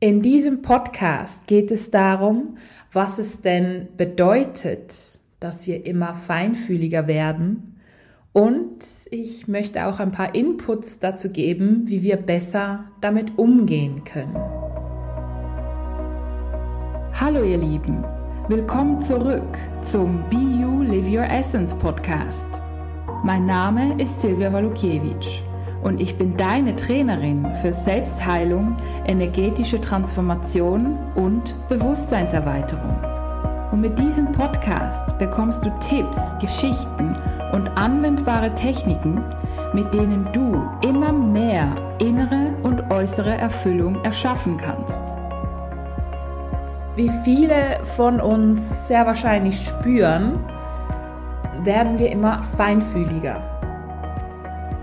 In diesem Podcast geht es darum, was es denn bedeutet, dass wir immer feinfühliger werden. Und ich möchte auch ein paar Inputs dazu geben, wie wir besser damit umgehen können. Hallo ihr Lieben, willkommen zurück zum Be You Live Your Essence Podcast. Mein Name ist Silvia Walukiewicz und ich bin deine Trainerin für Selbstheilung, energetische Transformation und Bewusstseinserweiterung. Und mit diesem Podcast bekommst du Tipps, Geschichten und anwendbare Techniken, mit denen du immer mehr innere und äußere Erfüllung erschaffen kannst. Wie viele von uns sehr wahrscheinlich spüren, werden wir immer feinfühliger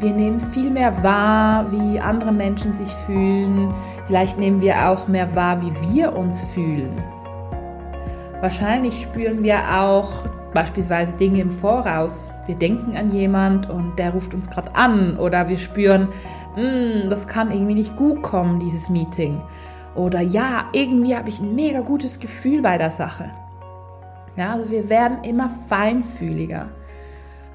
wir nehmen viel mehr wahr, wie andere Menschen sich fühlen. Vielleicht nehmen wir auch mehr wahr, wie wir uns fühlen. Wahrscheinlich spüren wir auch beispielsweise Dinge im Voraus. Wir denken an jemand und der ruft uns gerade an oder wir spüren, hm, das kann irgendwie nicht gut kommen, dieses Meeting. Oder ja, irgendwie habe ich ein mega gutes Gefühl bei der Sache. Ja, also wir werden immer feinfühliger.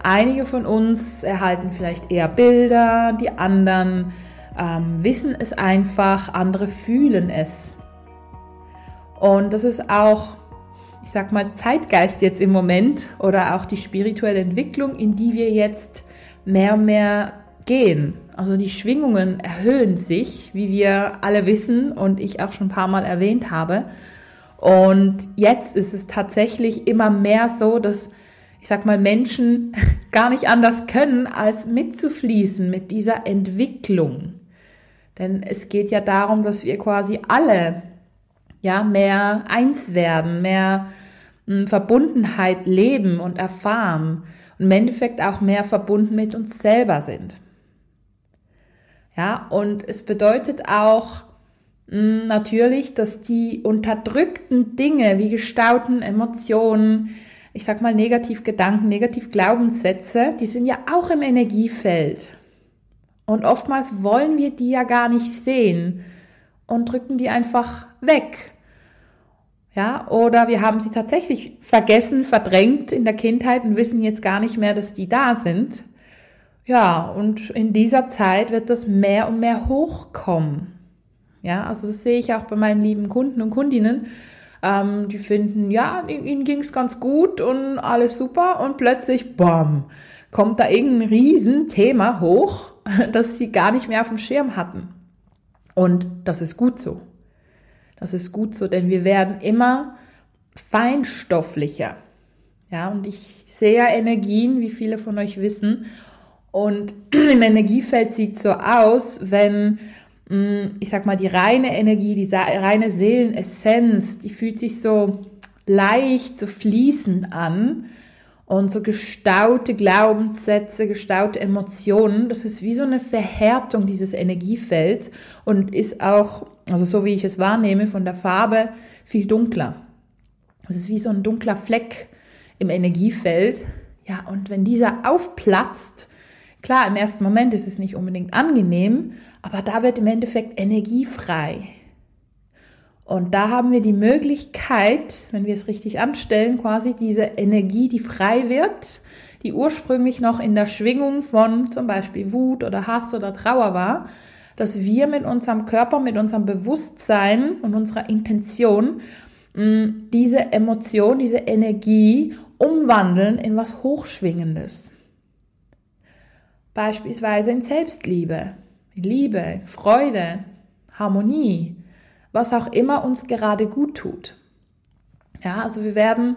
Einige von uns erhalten vielleicht eher Bilder, die anderen ähm, wissen es einfach, andere fühlen es. Und das ist auch, ich sag mal, Zeitgeist jetzt im Moment oder auch die spirituelle Entwicklung, in die wir jetzt mehr und mehr gehen. Also die Schwingungen erhöhen sich, wie wir alle wissen und ich auch schon ein paar Mal erwähnt habe. Und jetzt ist es tatsächlich immer mehr so, dass ich sag mal, Menschen gar nicht anders können, als mitzufließen mit dieser Entwicklung. Denn es geht ja darum, dass wir quasi alle ja mehr eins werden, mehr hm, Verbundenheit leben und erfahren und im Endeffekt auch mehr verbunden mit uns selber sind. Ja, und es bedeutet auch hm, natürlich, dass die unterdrückten Dinge wie gestauten Emotionen, ich sag mal, Negativgedanken, Negativglaubenssätze, die sind ja auch im Energiefeld. Und oftmals wollen wir die ja gar nicht sehen und drücken die einfach weg. Ja, oder wir haben sie tatsächlich vergessen, verdrängt in der Kindheit und wissen jetzt gar nicht mehr, dass die da sind. Ja, und in dieser Zeit wird das mehr und mehr hochkommen. Ja, also das sehe ich auch bei meinen lieben Kunden und Kundinnen, ähm, die finden, ja, ihnen ging es ganz gut und alles super und plötzlich, bam, kommt da irgendein Riesenthema hoch, das sie gar nicht mehr auf dem Schirm hatten. Und das ist gut so. Das ist gut so, denn wir werden immer feinstofflicher. Ja, und ich sehe ja Energien, wie viele von euch wissen. Und im Energiefeld sieht so aus, wenn ich sag mal, die reine Energie, die reine Seelenessenz, die fühlt sich so leicht, so fließend an. Und so gestaute Glaubenssätze, gestaute Emotionen, das ist wie so eine Verhärtung dieses Energiefelds und ist auch, also so wie ich es wahrnehme, von der Farbe viel dunkler. Es ist wie so ein dunkler Fleck im Energiefeld. Ja, und wenn dieser aufplatzt, Klar, im ersten Moment ist es nicht unbedingt angenehm, aber da wird im Endeffekt Energie frei. Und da haben wir die Möglichkeit, wenn wir es richtig anstellen, quasi diese Energie, die frei wird, die ursprünglich noch in der Schwingung von zum Beispiel Wut oder Hass oder Trauer war, dass wir mit unserem Körper, mit unserem Bewusstsein und unserer Intention mm, diese Emotion, diese Energie umwandeln in was Hochschwingendes. Beispielsweise in Selbstliebe, Liebe, Freude, Harmonie, was auch immer uns gerade gut tut. Ja, also wir werden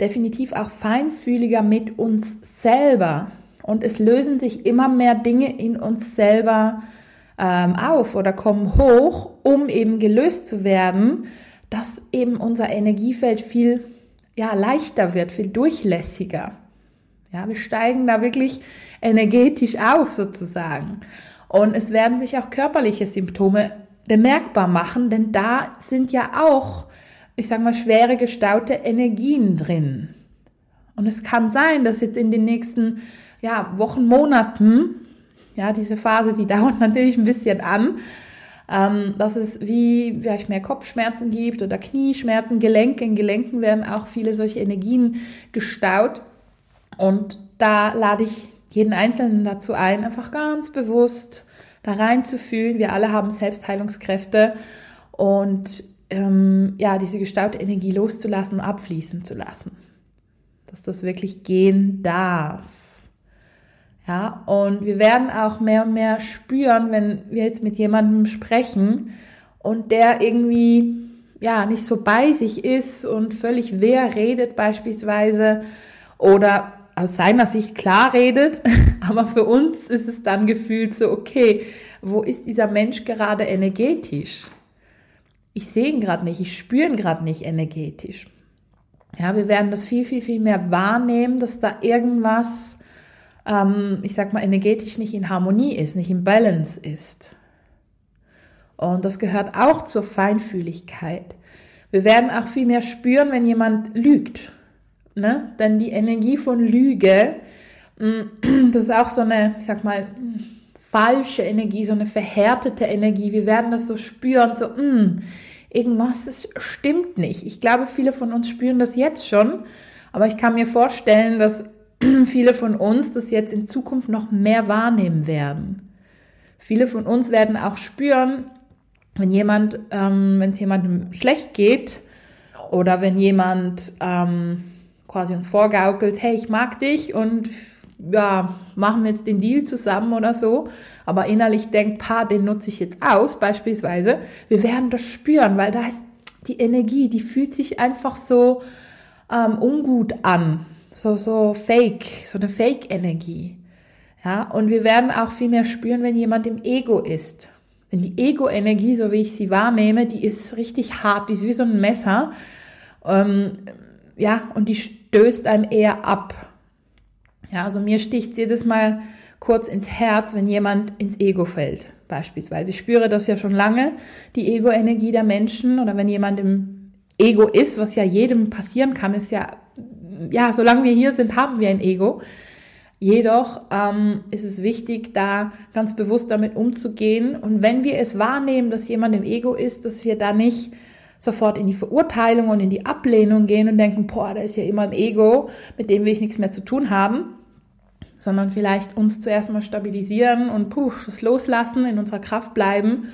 definitiv auch feinfühliger mit uns selber und es lösen sich immer mehr Dinge in uns selber ähm, auf oder kommen hoch, um eben gelöst zu werden, dass eben unser Energiefeld viel ja, leichter wird, viel durchlässiger. Ja, wir steigen da wirklich energetisch auf sozusagen. Und es werden sich auch körperliche Symptome bemerkbar machen, denn da sind ja auch, ich sage mal, schwere gestaute Energien drin. Und es kann sein, dass jetzt in den nächsten ja, Wochen, Monaten, ja, diese Phase, die dauert natürlich ein bisschen an, ähm, dass es wie vielleicht mehr Kopfschmerzen gibt oder Knieschmerzen, Gelenke. In Gelenken werden auch viele solche Energien gestaut. Und da lade ich jeden Einzelnen dazu ein, einfach ganz bewusst da reinzufühlen. Wir alle haben Selbstheilungskräfte und ähm, ja, diese gestaute Energie loszulassen, abfließen zu lassen. Dass das wirklich gehen darf. Ja, und wir werden auch mehr und mehr spüren, wenn wir jetzt mit jemandem sprechen und der irgendwie ja nicht so bei sich ist und völlig wer redet beispielsweise oder aus seiner Sicht klar redet, aber für uns ist es dann gefühlt so, okay, wo ist dieser Mensch gerade energetisch? Ich sehe ihn gerade nicht, ich spüre ihn gerade nicht energetisch. Ja, wir werden das viel, viel, viel mehr wahrnehmen, dass da irgendwas ähm, ich sag mal, energetisch nicht in Harmonie ist, nicht im Balance ist. Und das gehört auch zur Feinfühligkeit. Wir werden auch viel mehr spüren, wenn jemand lügt. Ne? Denn die Energie von Lüge, mm, das ist auch so eine, ich sag mal, falsche Energie, so eine verhärtete Energie. Wir werden das so spüren, so, mh, mm, irgendwas ist, stimmt nicht. Ich glaube, viele von uns spüren das jetzt schon, aber ich kann mir vorstellen, dass viele von uns das jetzt in Zukunft noch mehr wahrnehmen werden. Viele von uns werden auch spüren, wenn jemand, ähm, wenn es jemandem schlecht geht oder wenn jemand ähm, quasi uns vorgaukelt, hey, ich mag dich und ja, machen wir jetzt den Deal zusammen oder so, aber innerlich denkt, pa, den nutze ich jetzt aus, beispielsweise. Wir werden das spüren, weil da ist die Energie, die fühlt sich einfach so ähm, ungut an so, so fake, so eine Fake-Energie. Ja, und wir werden auch viel mehr spüren, wenn jemand im Ego ist. Denn die Ego-Energie, so wie ich sie wahrnehme, die ist richtig hart, die ist wie so ein Messer. Ähm, ja, und die stößt einem eher ab. Ja, also mir sticht jedes Mal kurz ins Herz, wenn jemand ins Ego fällt, beispielsweise. Ich spüre das ja schon lange, die Ego-Energie der Menschen oder wenn jemand im Ego ist, was ja jedem passieren kann, ist ja ja, solange wir hier sind, haben wir ein Ego. Jedoch ähm, ist es wichtig, da ganz bewusst damit umzugehen. Und wenn wir es wahrnehmen, dass jemand im Ego ist, dass wir da nicht sofort in die Verurteilung und in die Ablehnung gehen und denken, boah, der ist ja immer im Ego, mit dem will ich nichts mehr zu tun haben, sondern vielleicht uns zuerst mal stabilisieren und puh, das loslassen, in unserer Kraft bleiben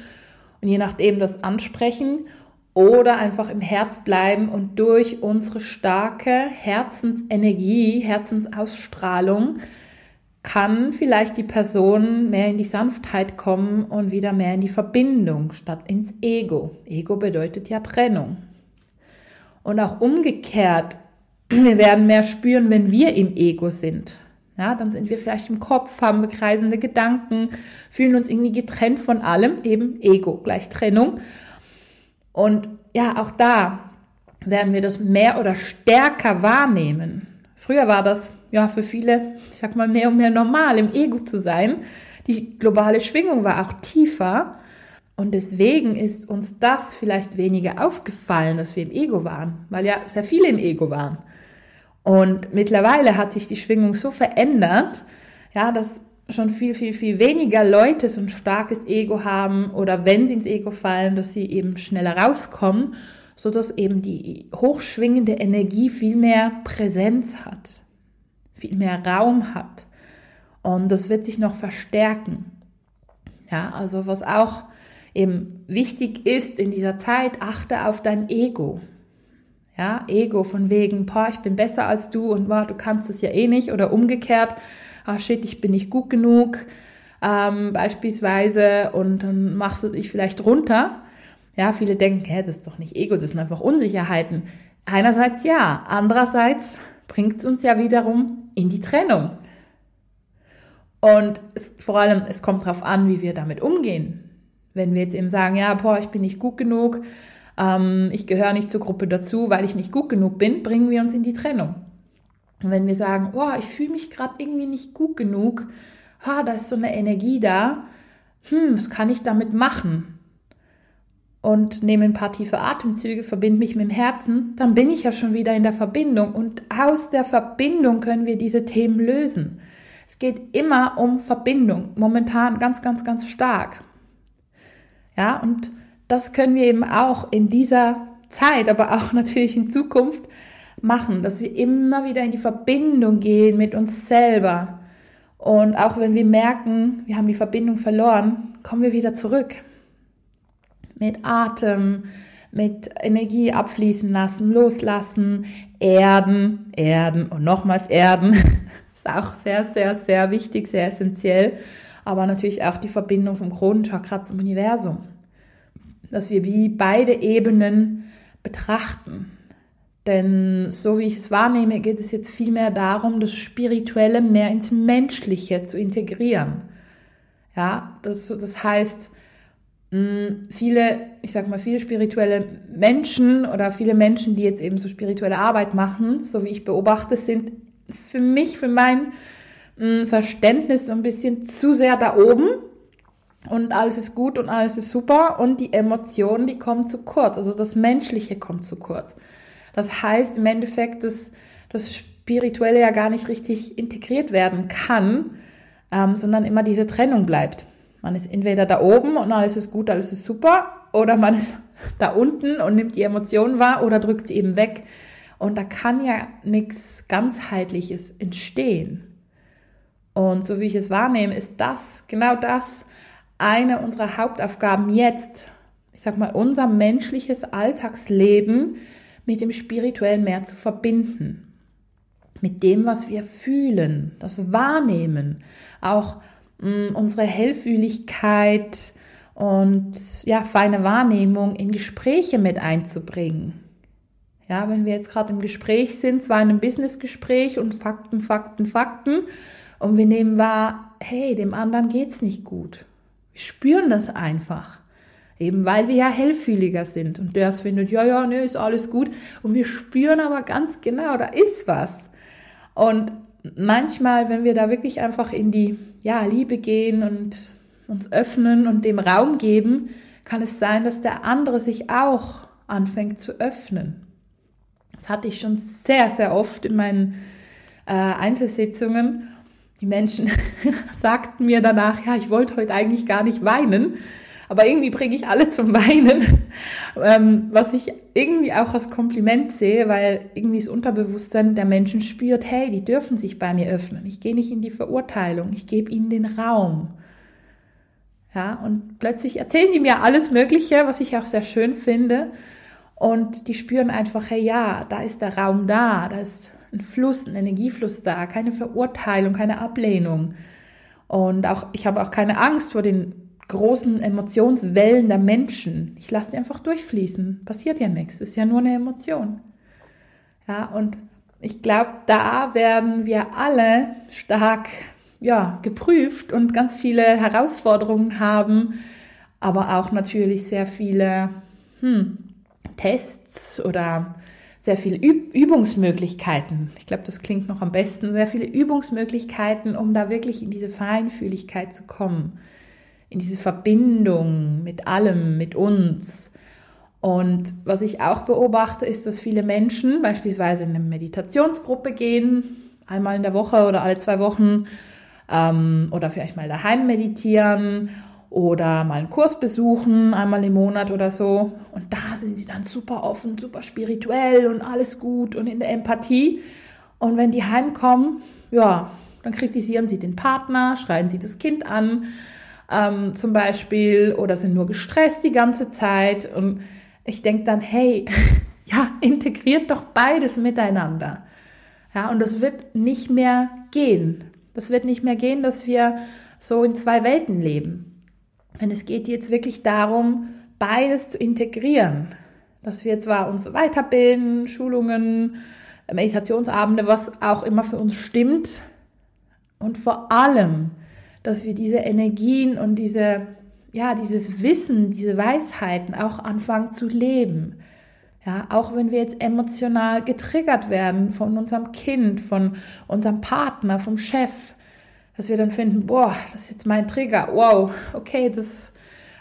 und je nachdem das ansprechen oder einfach im Herz bleiben und durch unsere starke Herzensenergie, Herzensausstrahlung kann vielleicht die Person mehr in die Sanftheit kommen und wieder mehr in die Verbindung statt ins Ego. Ego bedeutet ja Trennung. Und auch umgekehrt, wir werden mehr spüren, wenn wir im Ego sind. Ja, dann sind wir vielleicht im Kopf, haben wir kreisende Gedanken, fühlen uns irgendwie getrennt von allem, eben Ego gleich Trennung. Und ja, auch da werden wir das mehr oder stärker wahrnehmen. Früher war das ja für viele, ich sag mal, mehr und mehr normal, im Ego zu sein. Die globale Schwingung war auch tiefer. Und deswegen ist uns das vielleicht weniger aufgefallen, dass wir im Ego waren, weil ja sehr viele im Ego waren. Und mittlerweile hat sich die Schwingung so verändert, ja, dass schon viel, viel, viel weniger Leute so ein starkes Ego haben oder wenn sie ins Ego fallen, dass sie eben schneller rauskommen, so dass eben die hochschwingende Energie viel mehr Präsenz hat, viel mehr Raum hat. Und das wird sich noch verstärken. Ja, also was auch eben wichtig ist in dieser Zeit, achte auf dein Ego. Ja, Ego von wegen, boah, ich bin besser als du und boah, du kannst es ja eh nicht oder umgekehrt, ah shit, ich bin nicht gut genug, ähm, beispielsweise, und dann machst du dich vielleicht runter. Ja, viele denken, hä, das ist doch nicht Ego, das sind einfach Unsicherheiten. Einerseits ja, andererseits bringt es uns ja wiederum in die Trennung. Und es, vor allem, es kommt darauf an, wie wir damit umgehen. Wenn wir jetzt eben sagen, ja, boah, ich bin nicht gut genug, ähm, ich gehöre nicht zur Gruppe dazu, weil ich nicht gut genug bin, bringen wir uns in die Trennung. Und wenn wir sagen, oh, ich fühle mich gerade irgendwie nicht gut genug, ha, da ist so eine Energie da, hm, was kann ich damit machen? Und nehme ein paar tiefe Atemzüge, verbinde mich mit dem Herzen, dann bin ich ja schon wieder in der Verbindung. Und aus der Verbindung können wir diese Themen lösen. Es geht immer um Verbindung, momentan ganz, ganz, ganz stark. Ja, und das können wir eben auch in dieser Zeit, aber auch natürlich in Zukunft machen, dass wir immer wieder in die Verbindung gehen mit uns selber. Und auch wenn wir merken, wir haben die Verbindung verloren, kommen wir wieder zurück. Mit Atem, mit Energie abfließen lassen, loslassen, erden, erden und nochmals erden. Ist auch sehr, sehr, sehr wichtig, sehr essentiell. Aber natürlich auch die Verbindung vom Kronenchakra zum Universum. Dass wir wie beide Ebenen betrachten. Denn so wie ich es wahrnehme, geht es jetzt vielmehr darum, das Spirituelle mehr ins Menschliche zu integrieren. Ja, das, das heißt, viele, ich sag mal, viele spirituelle Menschen oder viele Menschen, die jetzt eben so spirituelle Arbeit machen, so wie ich beobachte, sind für mich, für mein Verständnis so ein bisschen zu sehr da oben und alles ist gut und alles ist super und die Emotionen, die kommen zu kurz, also das Menschliche kommt zu kurz. Das heißt im Endeffekt, dass das Spirituelle ja gar nicht richtig integriert werden kann, ähm, sondern immer diese Trennung bleibt. Man ist entweder da oben und alles ist gut, alles ist super, oder man ist da unten und nimmt die Emotionen wahr oder drückt sie eben weg. Und da kann ja nichts ganzheitliches entstehen. Und so wie ich es wahrnehme, ist das genau das eine unserer Hauptaufgaben jetzt. Ich sag mal, unser menschliches Alltagsleben mit dem spirituellen mehr zu verbinden. Mit dem, was wir fühlen, das Wahrnehmen, auch unsere Hellfühligkeit und ja, feine Wahrnehmung in Gespräche mit einzubringen. Ja, wenn wir jetzt gerade im Gespräch sind, zwar in einem Businessgespräch und Fakten, Fakten, Fakten, und wir nehmen wahr, hey, dem anderen geht's nicht gut. Wir spüren das einfach. Eben weil wir ja hellfühliger sind. Und der findet, ja, ja, nee, ist alles gut. Und wir spüren aber ganz genau, da ist was. Und manchmal, wenn wir da wirklich einfach in die ja, Liebe gehen und uns öffnen und dem Raum geben, kann es sein, dass der andere sich auch anfängt zu öffnen. Das hatte ich schon sehr, sehr oft in meinen äh, Einzelsitzungen. Die Menschen sagten mir danach, ja, ich wollte heute eigentlich gar nicht weinen, aber irgendwie bringe ich alle zum Weinen, ähm, was ich irgendwie auch als Kompliment sehe, weil irgendwie das Unterbewusstsein der Menschen spürt, hey, die dürfen sich bei mir öffnen. Ich gehe nicht in die Verurteilung, ich gebe ihnen den Raum. Ja, und plötzlich erzählen die mir alles Mögliche, was ich auch sehr schön finde. Und die spüren einfach, hey, ja, da ist der Raum da, da ist ein Fluss, ein Energiefluss da, keine Verurteilung, keine Ablehnung. Und auch, ich habe auch keine Angst vor den großen Emotionswellen der Menschen. Ich lasse die einfach durchfließen. Passiert ja nichts. Ist ja nur eine Emotion. Ja, und ich glaube, da werden wir alle stark, ja, geprüft und ganz viele Herausforderungen haben, aber auch natürlich sehr viele hm, Tests oder sehr viele Üb Übungsmöglichkeiten. Ich glaube, das klingt noch am besten. Sehr viele Übungsmöglichkeiten, um da wirklich in diese Feinfühligkeit zu kommen in diese Verbindung mit allem, mit uns. Und was ich auch beobachte, ist, dass viele Menschen beispielsweise in eine Meditationsgruppe gehen, einmal in der Woche oder alle zwei Wochen, ähm, oder vielleicht mal daheim meditieren oder mal einen Kurs besuchen, einmal im Monat oder so. Und da sind sie dann super offen, super spirituell und alles gut und in der Empathie. Und wenn die heimkommen, ja, dann kritisieren sie den Partner, schreien sie das Kind an, ähm, zum Beispiel oder sind nur gestresst die ganze Zeit. Und ich denke dann, hey, ja, integriert doch beides miteinander. Ja, und das wird nicht mehr gehen. Das wird nicht mehr gehen, dass wir so in zwei Welten leben. Denn es geht jetzt wirklich darum, beides zu integrieren. Dass wir zwar uns weiterbilden, Schulungen, Meditationsabende, was auch immer für uns stimmt. Und vor allem dass wir diese Energien und diese, ja, dieses Wissen, diese Weisheiten auch anfangen zu leben. Ja, auch wenn wir jetzt emotional getriggert werden von unserem Kind, von unserem Partner, vom Chef, dass wir dann finden, boah, das ist jetzt mein Trigger, wow, okay, das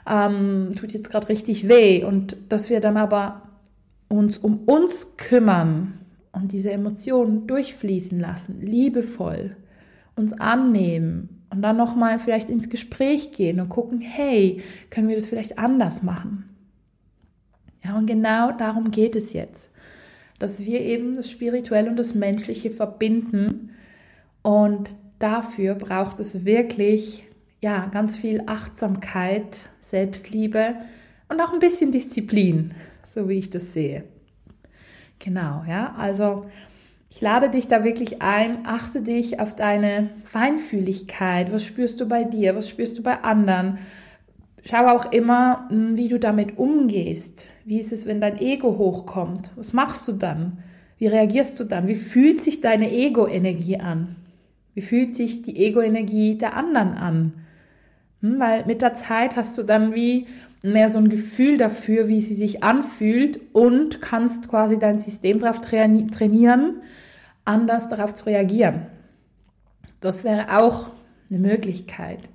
ähm, tut jetzt gerade richtig weh. Und dass wir dann aber uns um uns kümmern und diese Emotionen durchfließen lassen, liebevoll, uns annehmen und dann nochmal vielleicht ins Gespräch gehen und gucken, hey, können wir das vielleicht anders machen? Ja, und genau darum geht es jetzt, dass wir eben das Spirituelle und das Menschliche verbinden und dafür braucht es wirklich ja, ganz viel Achtsamkeit, Selbstliebe und auch ein bisschen Disziplin, so wie ich das sehe. Genau, ja, also ich lade dich da wirklich ein, achte dich auf deine Feinfühligkeit. Was spürst du bei dir? Was spürst du bei anderen? Schau auch immer, hm, wie du damit umgehst. Wie ist es, wenn dein Ego hochkommt? Was machst du dann? Wie reagierst du dann? Wie fühlt sich deine Ego-Energie an? Wie fühlt sich die Ego-Energie der anderen an? Hm, weil mit der Zeit hast du dann wie mehr so ein Gefühl dafür, wie sie sich anfühlt und kannst quasi dein System darauf trainieren, anders darauf zu reagieren. Das wäre auch eine Möglichkeit.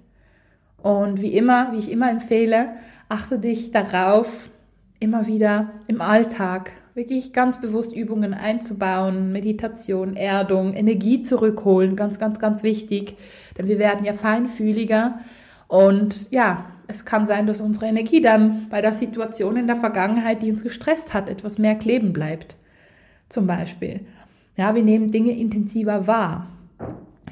Und wie immer, wie ich immer empfehle, achte dich darauf, immer wieder im Alltag wirklich ganz bewusst Übungen einzubauen, Meditation, Erdung, Energie zurückholen, ganz, ganz, ganz wichtig, denn wir werden ja feinfühliger und ja, es kann sein, dass unsere Energie dann bei der Situation in der Vergangenheit, die uns gestresst hat, etwas mehr kleben bleibt. Zum Beispiel. Ja, wir nehmen Dinge intensiver wahr.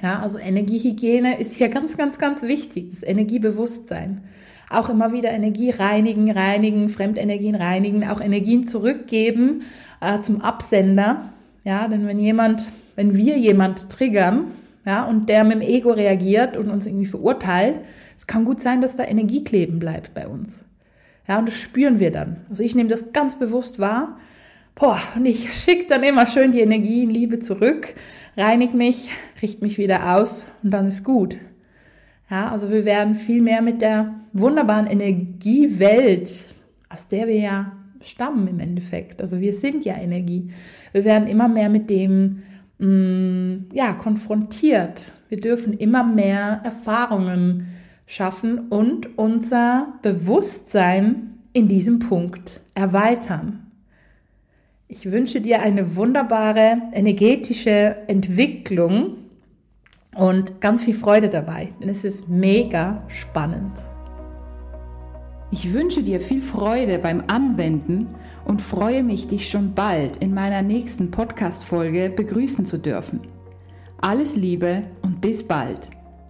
Ja, also Energiehygiene ist hier ganz, ganz, ganz wichtig. Das Energiebewusstsein. Auch immer wieder Energie reinigen, reinigen, Fremdenergien reinigen, auch Energien zurückgeben äh, zum Absender. Ja, denn wenn jemand, wenn wir jemand triggern, ja, und der mit dem Ego reagiert und uns irgendwie verurteilt, es kann gut sein, dass da Energie kleben bleibt bei uns. Ja, und das spüren wir dann. Also ich nehme das ganz bewusst wahr. Boah, und ich schicke dann immer schön die Energie in Liebe zurück, reinig mich, richte mich wieder aus und dann ist gut. Ja, also wir werden viel mehr mit der wunderbaren Energiewelt, aus der wir ja stammen im Endeffekt. Also wir sind ja Energie. Wir werden immer mehr mit dem mh, mm, ja, konfrontiert. Wir dürfen immer mehr Erfahrungen schaffen und unser Bewusstsein in diesem Punkt erweitern. Ich wünsche dir eine wunderbare energetische Entwicklung und ganz viel Freude dabei, denn es ist mega spannend. Ich wünsche dir viel Freude beim Anwenden und freue mich, dich schon bald in meiner nächsten Podcast-Folge begrüßen zu dürfen. Alles Liebe und bis bald.